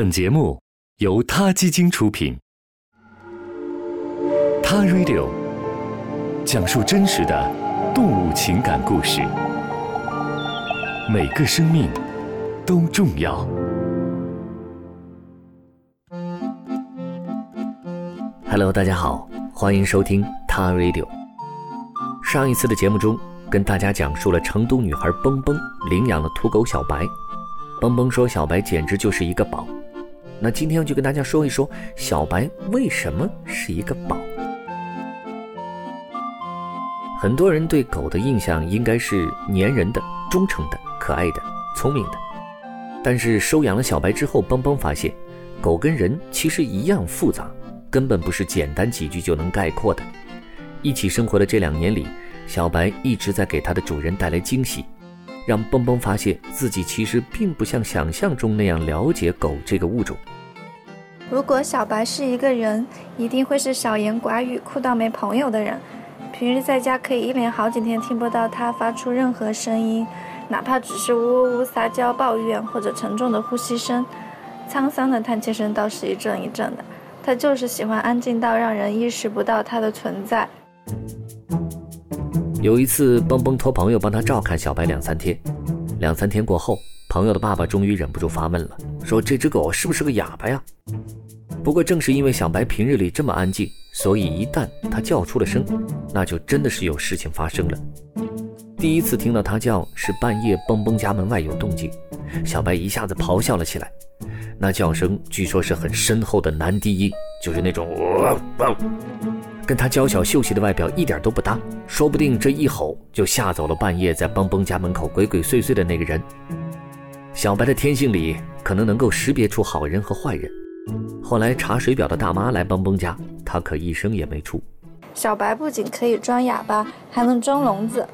本节目由他基金出品，《他 Radio》讲述真实的动物情感故事，每个生命都重要。Hello，大家好，欢迎收听《他 Radio》。上一次的节目中，跟大家讲述了成都女孩蹦蹦领养了土狗小白。蹦蹦说：“小白简直就是一个宝。”那今天就跟大家说一说，小白为什么是一个宝。很多人对狗的印象应该是粘人的、忠诚的、可爱的、聪明的。但是收养了小白之后，邦邦发现，狗跟人其实一样复杂，根本不是简单几句就能概括的。一起生活的这两年里，小白一直在给它的主人带来惊喜。让蹦蹦发现自己其实并不像想象中那样了解狗这个物种。如果小白是一个人，一定会是少言寡语、酷到没朋友的人。平日在家可以一连好几天听不到他发出任何声音，哪怕只是呜呜呜撒娇、抱怨或者沉重的呼吸声，沧桑的叹气声倒是一阵一阵的。他就是喜欢安静到让人意识不到他的存在。有一次，蹦蹦托朋友帮他照看小白两三天。两三天过后，朋友的爸爸终于忍不住发问了，说：“这只狗是不是个哑巴呀？”不过，正是因为小白平日里这么安静，所以一旦它叫出了声，那就真的是有事情发生了。第一次听到它叫是半夜，蹦蹦家门外有动静，小白一下子咆哮了起来。那叫声据说是很深厚的男低音，就是那种。跟他娇小秀气的外表一点都不搭，说不定这一吼就吓走了半夜在蹦蹦家门口鬼鬼祟祟的那个人。小白的天性里可能能够识别出好人和坏人。后来查水表的大妈来蹦蹦家，他可一声也没出。小白不仅可以装哑巴，还能装聋子。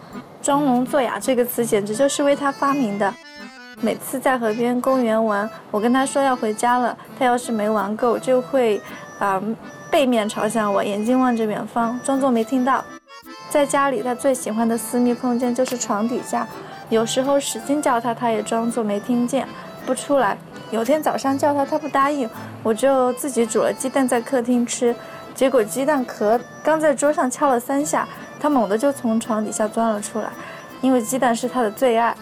装聋作哑这个词简直就是为他发明的。每次在河边公园玩，我跟他说要回家了，他要是没玩够，就会，啊。背面朝向我，眼睛望着远方，装作没听到。在家里，他最喜欢的私密空间就是床底下。有时候使劲叫他，他也装作没听见，不出来。有天早上叫他，他不答应，我就自己煮了鸡蛋在客厅吃。结果鸡蛋壳刚在桌上敲了三下，他猛地就从床底下钻了出来，因为鸡蛋是他的最爱。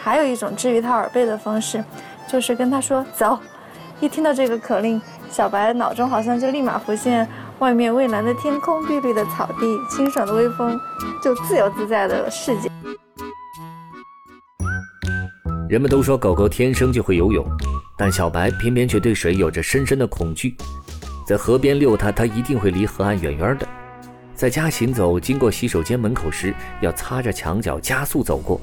还有一种治愈他耳背的方式，就是跟他说走。一听到这个口令。小白脑中好像就立马浮现外面蔚蓝的天空、碧绿的草地、清爽的微风，就自由自在的世界。人们都说狗狗天生就会游泳，但小白偏偏却对水有着深深的恐惧。在河边遛它，它一定会离河岸远远的；在家行走，经过洗手间门口时，要擦着墙角加速走过；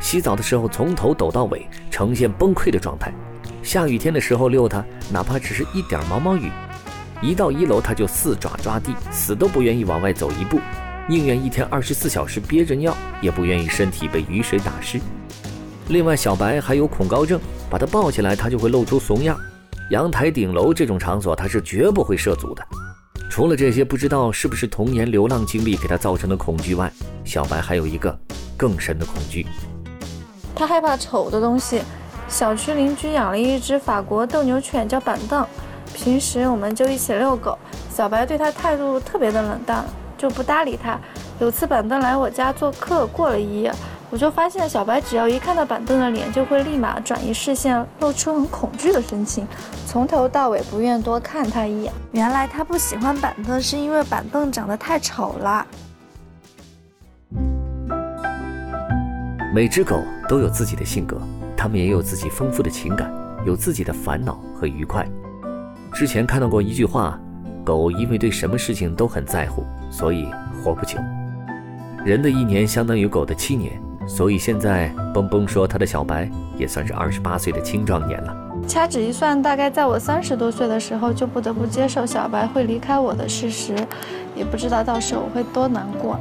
洗澡的时候，从头抖到尾，呈现崩溃的状态。下雨天的时候遛它，哪怕只是一点毛毛雨，一到一楼它就四爪抓地，死都不愿意往外走一步，宁愿一天二十四小时憋着尿，也不愿意身体被雨水打湿。另外，小白还有恐高症，把它抱起来，它就会露出怂样。阳台、顶楼这种场所，它是绝不会涉足的。除了这些，不知道是不是童年流浪经历给它造成的恐惧外，小白还有一个更深的恐惧，他害怕丑的东西。小区邻居养了一只法国斗牛犬，叫板凳。平时我们就一起遛狗，小白对它态度特别的冷淡，就不搭理它。有次板凳来我家做客，过了一夜，我就发现小白只要一看到板凳的脸，就会立马转移视线，露出很恐惧的神情，从头到尾不愿多看它一眼。原来它不喜欢板凳，是因为板凳长得太丑了。每只狗都有自己的性格。他们也有自己丰富的情感，有自己的烦恼和愉快。之前看到过一句话：狗因为对什么事情都很在乎，所以活不久。人的一年相当于狗的七年，所以现在蹦蹦说他的小白也算是二十八岁的青壮年了。掐指一算，大概在我三十多岁的时候，就不得不接受小白会离开我的事实，也不知道到时候我会多难过。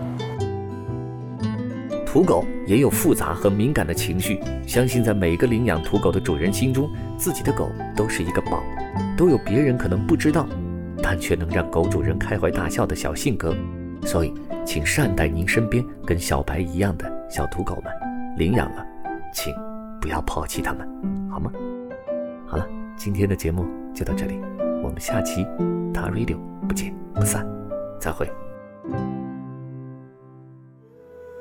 土狗也有复杂和敏感的情绪，相信在每个领养土狗的主人心中，自己的狗都是一个宝，都有别人可能不知道，但却能让狗主人开怀大笑的小性格。所以，请善待您身边跟小白一样的小土狗们，领养了，请不要抛弃它们，好吗？好了。今天的节目就到这里，我们下期塔 Radio 不见不散，再会。